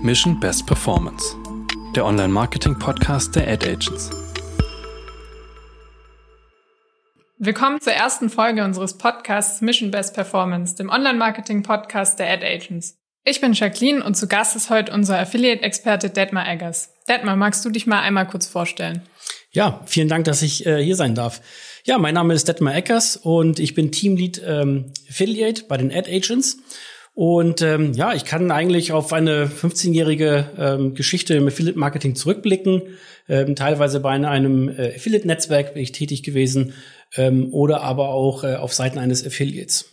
Mission Best Performance, der Online-Marketing-Podcast der Ad Agents. Willkommen zur ersten Folge unseres Podcasts Mission Best Performance, dem Online-Marketing-Podcast der Ad Agents. Ich bin Jacqueline und zu Gast ist heute unser Affiliate-Experte Detmar Eggers. Detmar, magst du dich mal einmal kurz vorstellen? Ja, vielen Dank, dass ich äh, hier sein darf. Ja, mein Name ist Detmar Eckers und ich bin Teamlead ähm, Affiliate bei den Ad Agents. Und ähm, ja, ich kann eigentlich auf eine 15-jährige ähm, Geschichte im Affiliate-Marketing zurückblicken. Ähm, teilweise bei einem äh, Affiliate-Netzwerk bin ich tätig gewesen ähm, oder aber auch äh, auf Seiten eines Affiliates.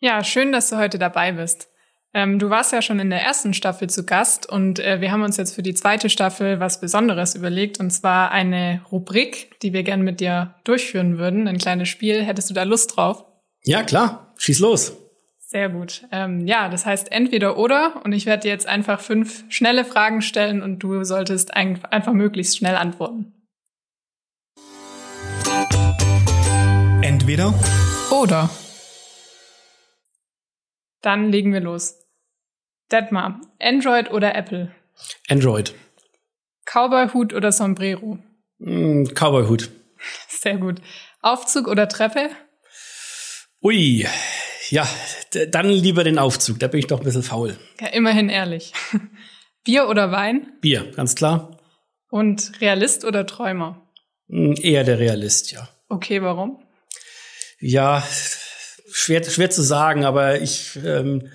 Ja, schön, dass du heute dabei bist. Ähm, du warst ja schon in der ersten Staffel zu Gast und äh, wir haben uns jetzt für die zweite Staffel was Besonderes überlegt und zwar eine Rubrik, die wir gerne mit dir durchführen würden, ein kleines Spiel. Hättest du da Lust drauf? Ja, klar. Schieß los. Sehr gut. Ähm, ja, das heißt entweder oder und ich werde dir jetzt einfach fünf schnelle Fragen stellen und du solltest ein einfach möglichst schnell antworten. Entweder oder. Dann legen wir los. Detmar, Android oder Apple? Android. Cowboy-Hut oder Sombrero? Mm, Cowboy-Hut. Sehr gut. Aufzug oder Treppe? Ui, ja, dann lieber den Aufzug. Da bin ich doch ein bisschen faul. Ja, immerhin ehrlich. Bier oder Wein? Bier, ganz klar. Und Realist oder Träumer? Hm, eher der Realist, ja. Okay, warum? Ja, schwer, schwer zu sagen, aber ich ähm,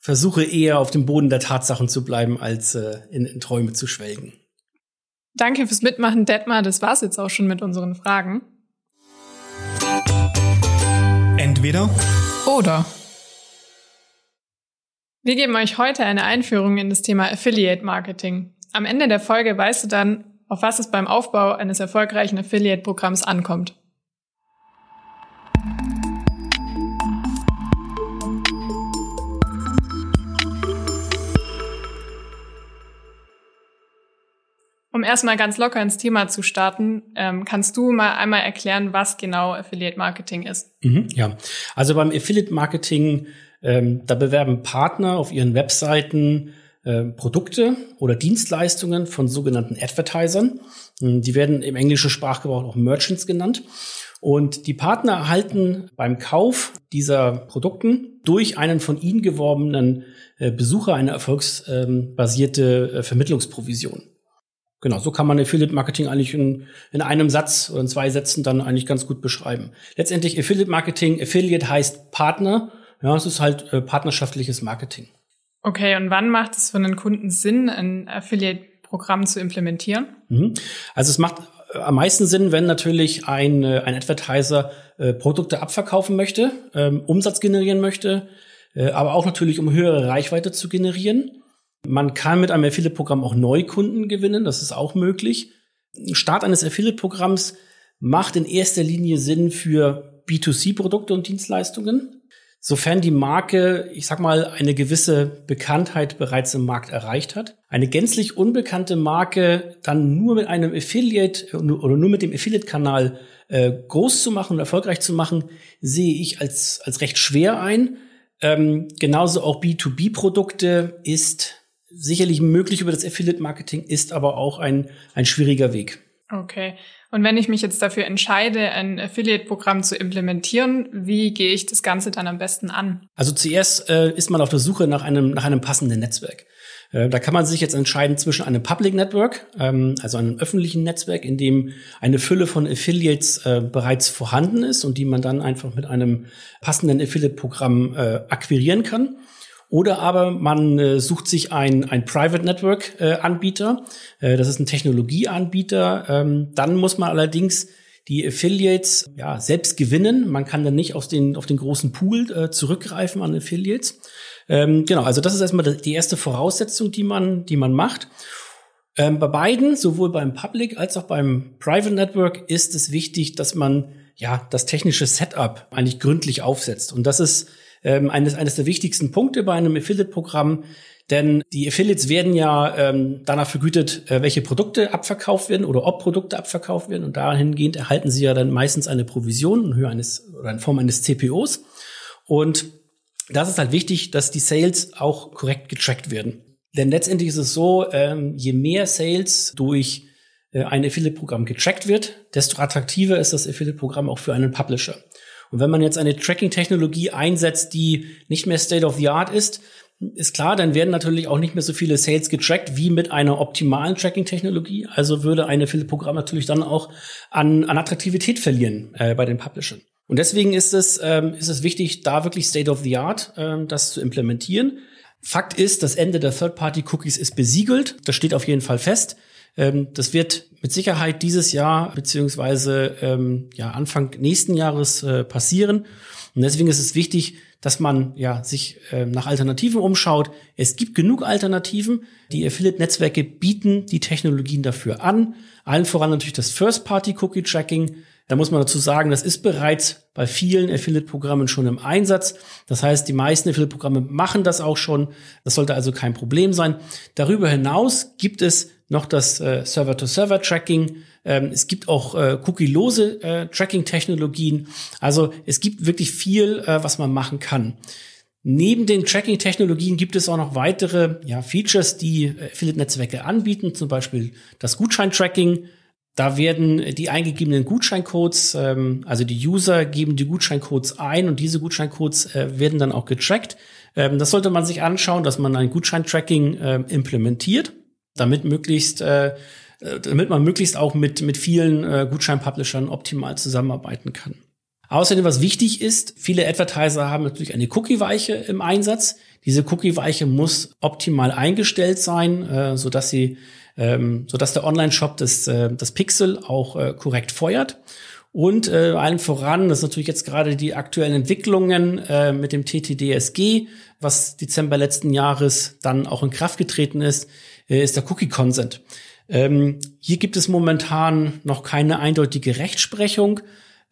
versuche eher auf dem Boden der Tatsachen zu bleiben, als äh, in, in Träume zu schwelgen. Danke fürs Mitmachen, Detmar. Das war's jetzt auch schon mit unseren Fragen. Entweder oder. Wir geben euch heute eine Einführung in das Thema Affiliate Marketing. Am Ende der Folge weißt du dann, auf was es beim Aufbau eines erfolgreichen Affiliate-Programms ankommt. Um erstmal ganz locker ins Thema zu starten, ähm, kannst du mal einmal erklären, was genau Affiliate Marketing ist? Mhm, ja, also beim Affiliate Marketing, ähm, da bewerben Partner auf ihren Webseiten äh, Produkte oder Dienstleistungen von sogenannten Advertisern. Ähm, die werden im englischen Sprachgebrauch auch Merchants genannt. Und die Partner erhalten beim Kauf dieser Produkten durch einen von ihnen geworbenen äh, Besucher eine erfolgsbasierte äh, Vermittlungsprovision. Genau, so kann man Affiliate Marketing eigentlich in, in einem Satz oder in zwei Sätzen dann eigentlich ganz gut beschreiben. Letztendlich Affiliate Marketing, Affiliate heißt Partner. Ja, es ist halt äh, partnerschaftliches Marketing. Okay, und wann macht es für einen Kunden Sinn, ein Affiliate-Programm zu implementieren? Mhm. Also es macht äh, am meisten Sinn, wenn natürlich ein, äh, ein Advertiser äh, Produkte abverkaufen möchte, ähm, Umsatz generieren möchte, äh, aber auch natürlich, um höhere Reichweite zu generieren. Man kann mit einem Affiliate-Programm auch Neukunden gewinnen, das ist auch möglich. Start eines Affiliate-Programms macht in erster Linie Sinn für B2C-Produkte und Dienstleistungen. Sofern die Marke, ich sag mal, eine gewisse Bekanntheit bereits im Markt erreicht hat. Eine gänzlich unbekannte Marke dann nur mit einem Affiliate oder nur mit dem Affiliate-Kanal äh, groß zu machen und erfolgreich zu machen, sehe ich als, als recht schwer ein. Ähm, genauso auch B2B-Produkte ist sicherlich möglich über das Affiliate-Marketing, ist aber auch ein, ein schwieriger Weg. Okay. Und wenn ich mich jetzt dafür entscheide, ein Affiliate-Programm zu implementieren, wie gehe ich das Ganze dann am besten an? Also zuerst äh, ist man auf der Suche nach einem, nach einem passenden Netzwerk. Äh, da kann man sich jetzt entscheiden zwischen einem Public Network, ähm, also einem öffentlichen Netzwerk, in dem eine Fülle von Affiliates äh, bereits vorhanden ist und die man dann einfach mit einem passenden Affiliate-Programm äh, akquirieren kann. Oder aber man äh, sucht sich ein, ein Private Network äh, Anbieter. Äh, das ist ein Technologieanbieter. Ähm, dann muss man allerdings die Affiliates ja, selbst gewinnen. Man kann dann nicht aus den, auf den großen Pool äh, zurückgreifen an Affiliates. Ähm, genau, also das ist erstmal die erste Voraussetzung, die man, die man macht. Ähm, bei beiden, sowohl beim Public als auch beim Private Network, ist es wichtig, dass man ja das technische Setup eigentlich gründlich aufsetzt. Und das ist ähm, eines, eines der wichtigsten Punkte bei einem Affiliate-Programm. Denn die Affiliates werden ja ähm, danach vergütet, äh, welche Produkte abverkauft werden oder ob Produkte abverkauft werden. Und dahingehend erhalten sie ja dann meistens eine Provision in Höhe eines oder in Form eines CPOs. Und das ist halt wichtig, dass die Sales auch korrekt getrackt werden. Denn letztendlich ist es so, ähm, je mehr Sales durch äh, ein Affiliate-Programm getrackt wird, desto attraktiver ist das Affiliate-Programm auch für einen Publisher. Und wenn man jetzt eine Tracking-Technologie einsetzt, die nicht mehr State of the Art ist, ist klar, dann werden natürlich auch nicht mehr so viele Sales getrackt wie mit einer optimalen Tracking-Technologie. Also würde ein Affiliate-Programm natürlich dann auch an, an Attraktivität verlieren äh, bei den Publishern. Und deswegen ist es, ähm, ist es wichtig, da wirklich State of the Art ähm, das zu implementieren. Fakt ist, das Ende der Third-Party-Cookies ist besiegelt. Das steht auf jeden Fall fest. Ähm, das wird mit Sicherheit dieses Jahr beziehungsweise ähm, ja, Anfang nächsten Jahres äh, passieren. Und deswegen ist es wichtig, dass man ja sich äh, nach Alternativen umschaut. Es gibt genug Alternativen. Die Affiliate-Netzwerke bieten die Technologien dafür an. Allen voran natürlich das First-Party-Cookie-Tracking. Da muss man dazu sagen, das ist bereits bei vielen Affiliate-Programmen schon im Einsatz. Das heißt, die meisten Affiliate-Programme machen das auch schon. Das sollte also kein Problem sein. Darüber hinaus gibt es noch das äh, Server-to-Server-Tracking. Ähm, es gibt auch äh, cookie-lose äh, Tracking-Technologien. Also es gibt wirklich viel, äh, was man machen kann. Neben den Tracking-Technologien gibt es auch noch weitere ja, Features, die äh, Affiliate-Netzwerke anbieten, zum Beispiel das Gutschein-Tracking. Da werden die eingegebenen Gutscheincodes, ähm, also die User geben die Gutscheincodes ein und diese Gutscheincodes äh, werden dann auch getrackt. Ähm, das sollte man sich anschauen, dass man ein Gutscheintracking äh, implementiert damit möglichst äh, damit man möglichst auch mit, mit vielen äh, Gutschein-Publishern optimal zusammenarbeiten kann. Außerdem, was wichtig ist, viele Advertiser haben natürlich eine Cookie-Weiche im Einsatz. Diese Cookie-Weiche muss optimal eingestellt sein, äh, sodass sie, ähm, sodass der Online-Shop das, äh, das Pixel auch äh, korrekt feuert. Und äh, allen voran, das ist natürlich jetzt gerade die aktuellen Entwicklungen äh, mit dem TTDSG, was Dezember letzten Jahres dann auch in Kraft getreten ist, äh, ist der Cookie Consent. Ähm, hier gibt es momentan noch keine eindeutige Rechtsprechung.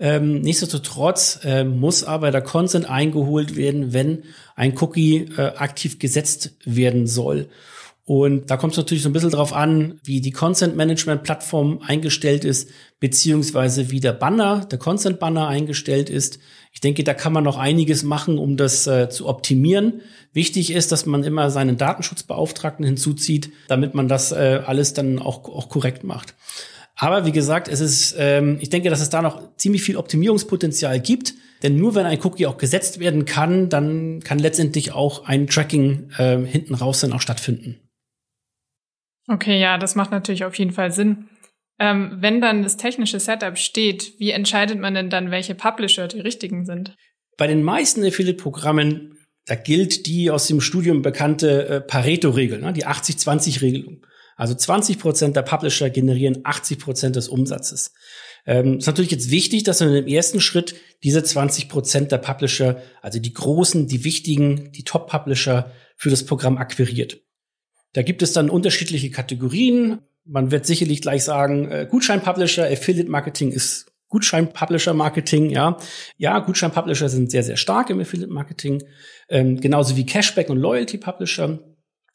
Ähm, nichtsdestotrotz äh, muss aber der Consent eingeholt werden, wenn ein Cookie äh, aktiv gesetzt werden soll. Und da kommt es natürlich so ein bisschen drauf an, wie die Consent Management Plattform eingestellt ist, beziehungsweise wie der Banner, der Consent Banner eingestellt ist. Ich denke, da kann man noch einiges machen, um das äh, zu optimieren. Wichtig ist, dass man immer seinen Datenschutzbeauftragten hinzuzieht, damit man das äh, alles dann auch, auch korrekt macht. Aber wie gesagt, es ist, ähm, ich denke, dass es da noch ziemlich viel Optimierungspotenzial gibt. Denn nur wenn ein Cookie auch gesetzt werden kann, dann kann letztendlich auch ein Tracking äh, hinten raus dann auch stattfinden. Okay, ja, das macht natürlich auf jeden Fall Sinn. Ähm, wenn dann das technische Setup steht, wie entscheidet man denn dann, welche Publisher die richtigen sind? Bei den meisten Affiliate-Programmen, da gilt die aus dem Studium bekannte äh, Pareto-Regel, ne, die 80-20-Regelung. Also 20 Prozent der Publisher generieren 80 Prozent des Umsatzes. Ähm, ist natürlich jetzt wichtig, dass man im ersten Schritt diese 20 Prozent der Publisher, also die großen, die wichtigen, die Top-Publisher für das Programm akquiriert. Da gibt es dann unterschiedliche Kategorien. Man wird sicherlich gleich sagen, äh, Gutschein-Publisher, Affiliate-Marketing ist Gutschein-Publisher-Marketing, ja. Ja, Gutschein-Publisher sind sehr, sehr stark im Affiliate-Marketing. Ähm, genauso wie Cashback und Loyalty-Publisher.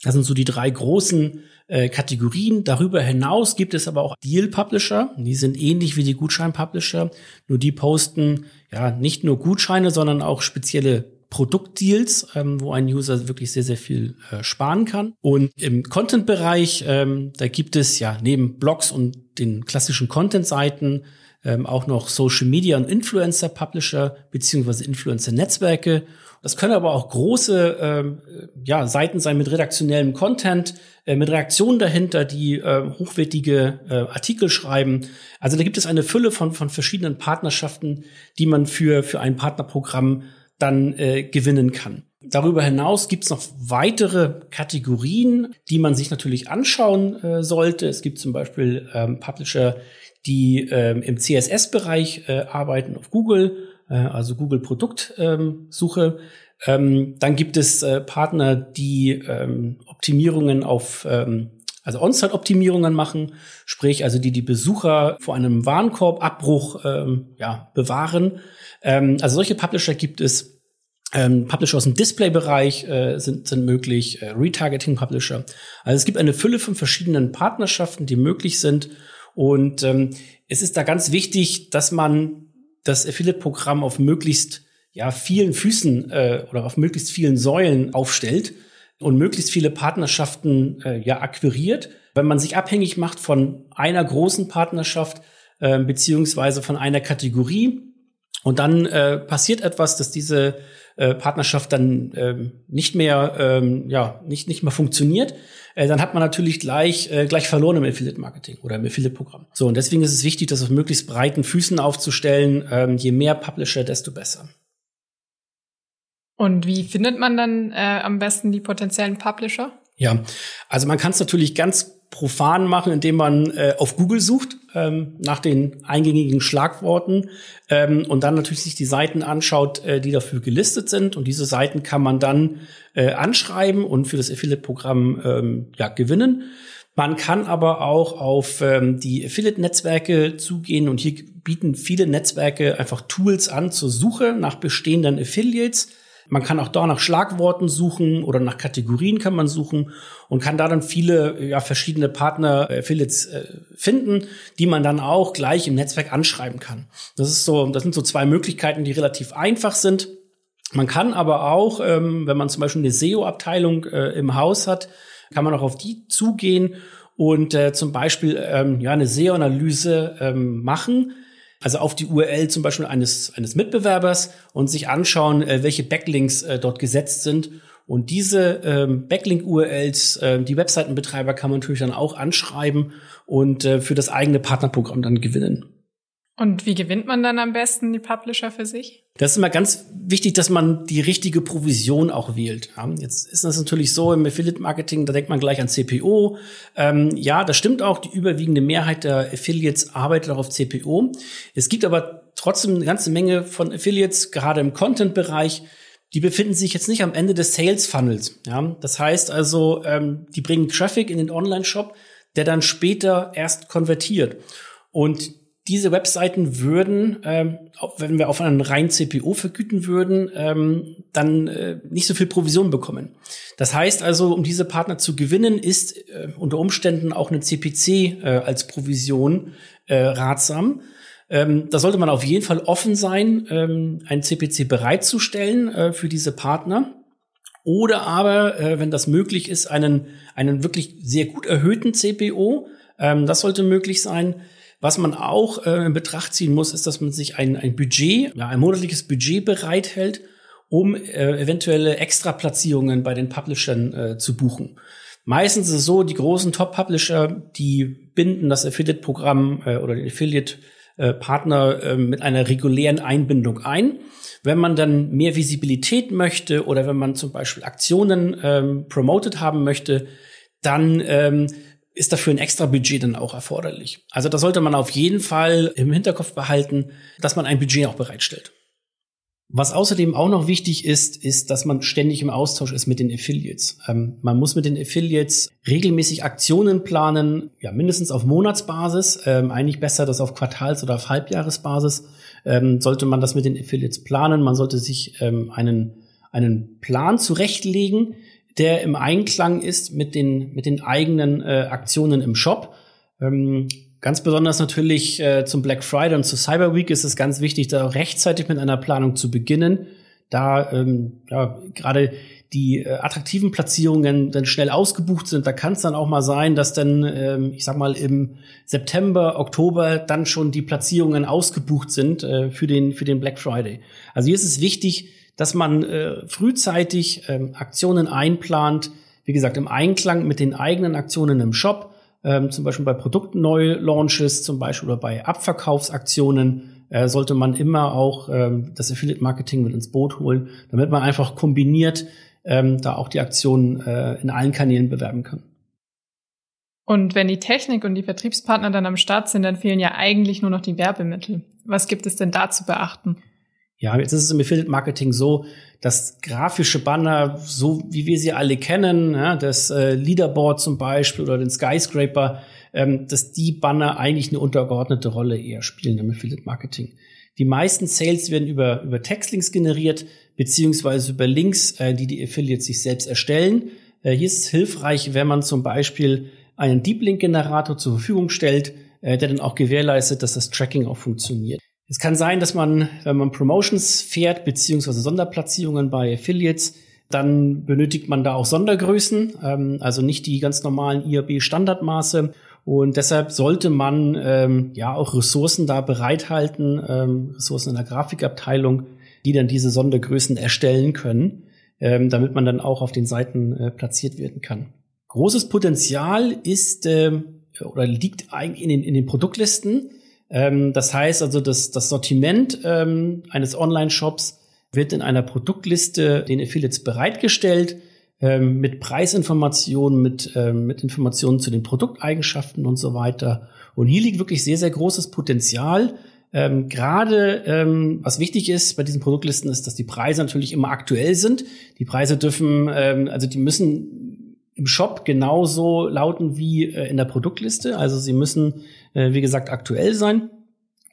Das sind so die drei großen äh, Kategorien. Darüber hinaus gibt es aber auch Deal-Publisher. Die sind ähnlich wie die Gutschein-Publisher. Nur die posten ja nicht nur Gutscheine, sondern auch spezielle Produktdeals, ähm, wo ein User wirklich sehr, sehr viel äh, sparen kann. Und im Content-Bereich, ähm, da gibt es ja neben Blogs und den klassischen Content-Seiten ähm, auch noch Social Media und Influencer-Publisher beziehungsweise Influencer-Netzwerke. Das können aber auch große ähm, ja, Seiten sein mit redaktionellem Content, äh, mit Reaktionen dahinter, die äh, hochwertige äh, Artikel schreiben. Also da gibt es eine Fülle von, von verschiedenen Partnerschaften, die man für, für ein Partnerprogramm dann äh, gewinnen kann. Darüber hinaus gibt es noch weitere Kategorien, die man sich natürlich anschauen äh, sollte. Es gibt zum Beispiel ähm, Publisher, die ähm, im CSS-Bereich äh, arbeiten auf Google, äh, also Google Produktsuche. Ähm, dann gibt es äh, Partner, die ähm, Optimierungen auf ähm, also On-Site-Optimierungen machen, sprich also die die Besucher vor einem Warenkorbabbruch ähm, ja, bewahren. Ähm, also solche Publisher gibt es. Ähm, Publisher aus dem Display-Bereich äh, sind, sind möglich, äh, Retargeting-Publisher. Also es gibt eine Fülle von verschiedenen Partnerschaften, die möglich sind. Und ähm, es ist da ganz wichtig, dass man das Affiliate-Programm auf möglichst ja, vielen Füßen äh, oder auf möglichst vielen Säulen aufstellt. Und möglichst viele Partnerschaften äh, ja akquiriert. Wenn man sich abhängig macht von einer großen Partnerschaft äh, beziehungsweise von einer Kategorie und dann äh, passiert etwas, dass diese äh, Partnerschaft dann ähm, nicht mehr ähm, ja nicht nicht mehr funktioniert, äh, dann hat man natürlich gleich äh, gleich verloren im Affiliate Marketing oder im Affiliate Programm. So und deswegen ist es wichtig, das auf möglichst breiten Füßen aufzustellen. Ähm, je mehr Publisher, desto besser. Und wie findet man dann äh, am besten die potenziellen Publisher? Ja, also man kann es natürlich ganz profan machen, indem man äh, auf Google sucht ähm, nach den eingängigen Schlagworten ähm, und dann natürlich sich die Seiten anschaut, äh, die dafür gelistet sind. Und diese Seiten kann man dann äh, anschreiben und für das Affiliate-Programm ähm, ja, gewinnen. Man kann aber auch auf ähm, die Affiliate-Netzwerke zugehen und hier bieten viele Netzwerke einfach Tools an zur Suche nach bestehenden Affiliates man kann auch da nach Schlagworten suchen oder nach Kategorien kann man suchen und kann da dann viele ja, verschiedene Partner äh, Affiliates äh, finden, die man dann auch gleich im Netzwerk anschreiben kann. Das ist so, das sind so zwei Möglichkeiten, die relativ einfach sind. Man kann aber auch, ähm, wenn man zum Beispiel eine SEO-Abteilung äh, im Haus hat, kann man auch auf die zugehen und äh, zum Beispiel ähm, ja eine SEO-Analyse ähm, machen also auf die URL zum Beispiel eines, eines Mitbewerbers und sich anschauen, äh, welche Backlinks äh, dort gesetzt sind. Und diese ähm, Backlink-URLs, äh, die Webseitenbetreiber kann man natürlich dann auch anschreiben und äh, für das eigene Partnerprogramm dann gewinnen. Und wie gewinnt man dann am besten die Publisher für sich? Das ist immer ganz wichtig, dass man die richtige Provision auch wählt. Ja, jetzt ist das natürlich so im Affiliate-Marketing, da denkt man gleich an CPO. Ähm, ja, das stimmt auch. Die überwiegende Mehrheit der Affiliates arbeitet auch auf CPO. Es gibt aber trotzdem eine ganze Menge von Affiliates, gerade im Content-Bereich, die befinden sich jetzt nicht am Ende des Sales-Funnels. Ja, das heißt also, ähm, die bringen Traffic in den Online-Shop, der dann später erst konvertiert. Und diese Webseiten würden, ähm, wenn wir auf einen rein CPO vergüten würden, ähm, dann äh, nicht so viel Provision bekommen. Das heißt also, um diese Partner zu gewinnen, ist äh, unter Umständen auch eine CPC äh, als Provision äh, ratsam. Ähm, da sollte man auf jeden Fall offen sein, ähm, ein CPC bereitzustellen äh, für diese Partner. Oder aber, äh, wenn das möglich ist, einen, einen wirklich sehr gut erhöhten CPO. Ähm, das sollte möglich sein was man auch äh, in Betracht ziehen muss, ist, dass man sich ein, ein Budget, ja, ein monatliches Budget bereithält, um äh, eventuelle Extraplatzierungen bei den Publishern äh, zu buchen. Meistens ist es so, die großen Top-Publisher, die binden das Affiliate-Programm äh, oder den Affiliate-Partner äh, mit einer regulären Einbindung ein. Wenn man dann mehr Visibilität möchte oder wenn man zum Beispiel Aktionen ähm, promoted haben möchte, dann ähm, ist dafür ein extra Budget dann auch erforderlich. Also da sollte man auf jeden Fall im Hinterkopf behalten, dass man ein Budget auch bereitstellt. Was außerdem auch noch wichtig ist, ist, dass man ständig im Austausch ist mit den Affiliates. Ähm, man muss mit den Affiliates regelmäßig Aktionen planen, ja mindestens auf Monatsbasis, ähm, eigentlich besser das auf Quartals- oder auf Halbjahresbasis. Ähm, sollte man das mit den Affiliates planen, man sollte sich ähm, einen einen Plan zurechtlegen, der im Einklang ist mit den, mit den eigenen äh, Aktionen im Shop. Ähm, ganz besonders natürlich äh, zum Black Friday und zur Cyber Week ist es ganz wichtig, da rechtzeitig mit einer Planung zu beginnen, da ähm, ja, gerade die äh, attraktiven Platzierungen dann schnell ausgebucht sind. Da kann es dann auch mal sein, dass dann, ähm, ich sag mal, im September, Oktober dann schon die Platzierungen ausgebucht sind äh, für, den, für den Black Friday. Also hier ist es wichtig, dass man äh, frühzeitig ähm, Aktionen einplant, wie gesagt, im Einklang mit den eigenen Aktionen im Shop, ähm, zum Beispiel bei Produktneulaunches, zum Beispiel oder bei Abverkaufsaktionen, äh, sollte man immer auch ähm, das Affiliate Marketing mit ins Boot holen, damit man einfach kombiniert ähm, da auch die Aktionen äh, in allen Kanälen bewerben kann. Und wenn die Technik und die Vertriebspartner dann am Start sind, dann fehlen ja eigentlich nur noch die Werbemittel. Was gibt es denn da zu beachten? Ja, jetzt ist es im Affiliate Marketing so, dass grafische Banner, so wie wir sie alle kennen, ja, das äh, Leaderboard zum Beispiel oder den Skyscraper, ähm, dass die Banner eigentlich eine untergeordnete Rolle eher spielen im Affiliate Marketing. Die meisten Sales werden über, über Textlinks generiert, beziehungsweise über Links, äh, die die Affiliates sich selbst erstellen. Äh, hier ist es hilfreich, wenn man zum Beispiel einen Deep Link Generator zur Verfügung stellt, äh, der dann auch gewährleistet, dass das Tracking auch funktioniert. Es kann sein, dass man, wenn man Promotions fährt, beziehungsweise Sonderplatzierungen bei Affiliates, Dann benötigt man da auch Sondergrößen, ähm, also nicht die ganz normalen IAB-Standardmaße. Und deshalb sollte man ähm, ja auch Ressourcen da bereithalten, ähm, Ressourcen in der Grafikabteilung, die dann diese Sondergrößen erstellen können, ähm, damit man dann auch auf den Seiten äh, platziert werden kann. Großes Potenzial ist äh, oder liegt eigentlich in den, in den Produktlisten. Ähm, das heißt also, dass das Sortiment ähm, eines Online-Shops wird in einer Produktliste den Affiliates bereitgestellt ähm, mit Preisinformationen, mit, ähm, mit Informationen zu den Produkteigenschaften und so weiter. Und hier liegt wirklich sehr, sehr großes Potenzial. Ähm, Gerade ähm, was wichtig ist bei diesen Produktlisten ist, dass die Preise natürlich immer aktuell sind. Die Preise dürfen, ähm, also die müssen im Shop genauso lauten wie äh, in der Produktliste. Also sie müssen, äh, wie gesagt, aktuell sein.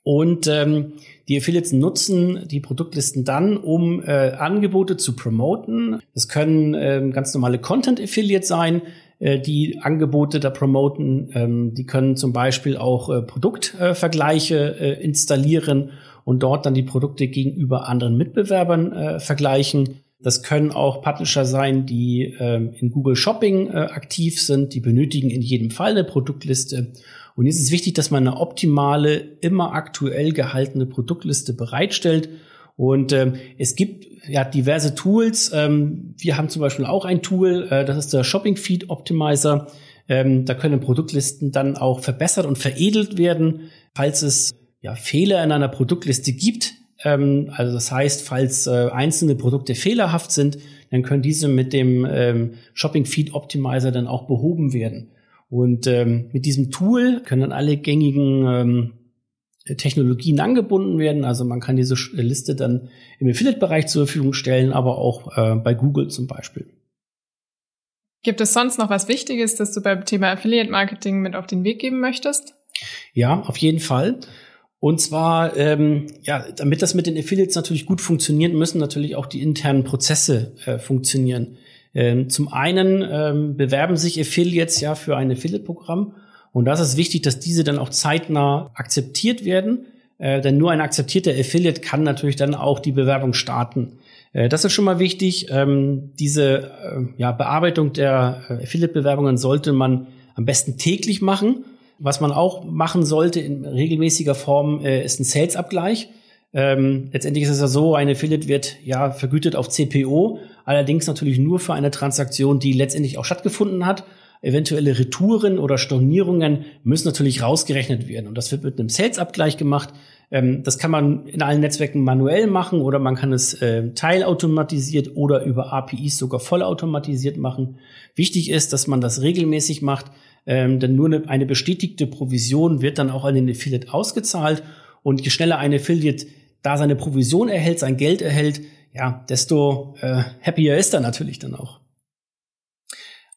Und ähm, die Affiliates nutzen die Produktlisten dann, um äh, Angebote zu promoten. Das können ähm, ganz normale Content-Affiliates sein, äh, die Angebote da promoten. Ähm, die können zum Beispiel auch äh, Produktvergleiche äh, installieren und dort dann die Produkte gegenüber anderen Mitbewerbern äh, vergleichen. Das können auch Publisher sein, die ähm, in Google Shopping äh, aktiv sind. Die benötigen in jedem Fall eine Produktliste. Und jetzt ist wichtig, dass man eine optimale, immer aktuell gehaltene Produktliste bereitstellt. Und ähm, es gibt ja diverse Tools. Ähm, wir haben zum Beispiel auch ein Tool, äh, das ist der Shopping Feed Optimizer. Ähm, da können Produktlisten dann auch verbessert und veredelt werden, falls es ja, Fehler in einer Produktliste gibt. Ähm, also das heißt, falls äh, einzelne Produkte fehlerhaft sind, dann können diese mit dem ähm, Shopping Feed Optimizer dann auch behoben werden. Und ähm, mit diesem Tool können dann alle gängigen ähm, Technologien angebunden werden. Also man kann diese Liste dann im Affiliate-Bereich zur Verfügung stellen, aber auch äh, bei Google zum Beispiel. Gibt es sonst noch was Wichtiges, das du beim Thema Affiliate-Marketing mit auf den Weg geben möchtest? Ja, auf jeden Fall. Und zwar, ähm, ja, damit das mit den Affiliates natürlich gut funktioniert, müssen natürlich auch die internen Prozesse äh, funktionieren. Ähm, zum einen ähm, bewerben sich Affiliates ja für ein Affiliate-Programm und das ist wichtig, dass diese dann auch zeitnah akzeptiert werden, äh, denn nur ein akzeptierter Affiliate kann natürlich dann auch die Bewerbung starten. Äh, das ist schon mal wichtig. Ähm, diese äh, ja, Bearbeitung der äh, Affiliate-Bewerbungen sollte man am besten täglich machen. Was man auch machen sollte in regelmäßiger Form, äh, ist ein Sales-Abgleich. Ähm, letztendlich ist es ja so, ein Affiliate wird ja vergütet auf CPO, allerdings natürlich nur für eine Transaktion, die letztendlich auch stattgefunden hat. Eventuelle Retouren oder Stornierungen müssen natürlich rausgerechnet werden. Und das wird mit einem Sales-Abgleich gemacht. Ähm, das kann man in allen Netzwerken manuell machen oder man kann es äh, teilautomatisiert oder über APIs sogar vollautomatisiert machen. Wichtig ist, dass man das regelmäßig macht, ähm, denn nur eine, eine bestätigte Provision wird dann auch an den Affiliate ausgezahlt. Und je schneller ein Affiliate da seine Provision erhält, sein Geld erhält, ja, desto äh, happier ist er natürlich dann auch.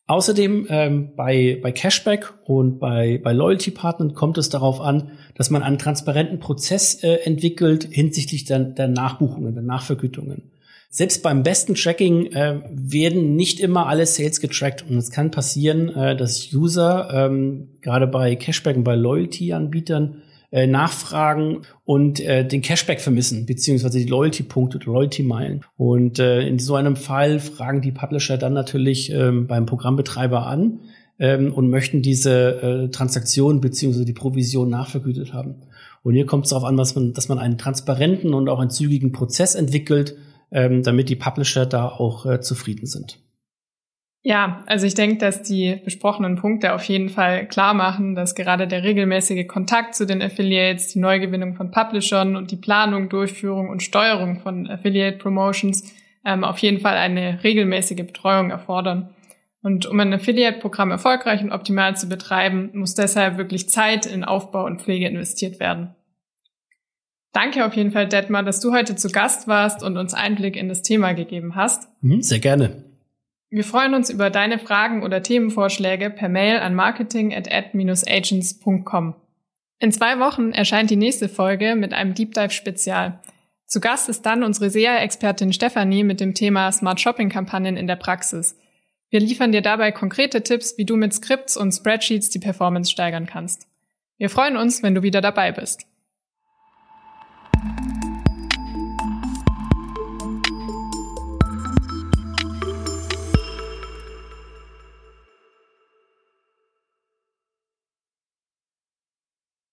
Außerdem ähm, bei, bei Cashback und bei, bei Loyalty-Partnern kommt es darauf an, dass man einen transparenten Prozess äh, entwickelt hinsichtlich der, der Nachbuchungen, der Nachvergütungen. Selbst beim besten Tracking äh, werden nicht immer alle Sales getrackt und es kann passieren, äh, dass User ähm, gerade bei Cashback und bei Loyalty-Anbietern äh, nachfragen und äh, den Cashback vermissen, beziehungsweise die Loyalty-Punkte, Loyalty-Meilen. Und äh, in so einem Fall fragen die Publisher dann natürlich ähm, beim Programmbetreiber an ähm, und möchten diese äh, Transaktion beziehungsweise die Provision nachvergütet haben. Und hier kommt es darauf an, dass man, dass man einen transparenten und auch einen zügigen Prozess entwickelt, ähm, damit die Publisher da auch äh, zufrieden sind. Ja, also ich denke, dass die besprochenen Punkte auf jeden Fall klar machen, dass gerade der regelmäßige Kontakt zu den Affiliates, die Neugewinnung von Publishern und die Planung, Durchführung und Steuerung von Affiliate Promotions ähm, auf jeden Fall eine regelmäßige Betreuung erfordern. Und um ein Affiliate-Programm erfolgreich und optimal zu betreiben, muss deshalb wirklich Zeit in Aufbau und Pflege investiert werden. Danke auf jeden Fall, Detmar, dass du heute zu Gast warst und uns Einblick in das Thema gegeben hast. Mhm, sehr gerne. Wir freuen uns über deine Fragen oder Themenvorschläge per Mail an marketing at ad-agents.com. In zwei Wochen erscheint die nächste Folge mit einem Deep Dive Spezial. Zu Gast ist dann unsere SEA-Expertin Stefanie mit dem Thema Smart Shopping Kampagnen in der Praxis. Wir liefern dir dabei konkrete Tipps, wie du mit Skripts und Spreadsheets die Performance steigern kannst. Wir freuen uns, wenn du wieder dabei bist.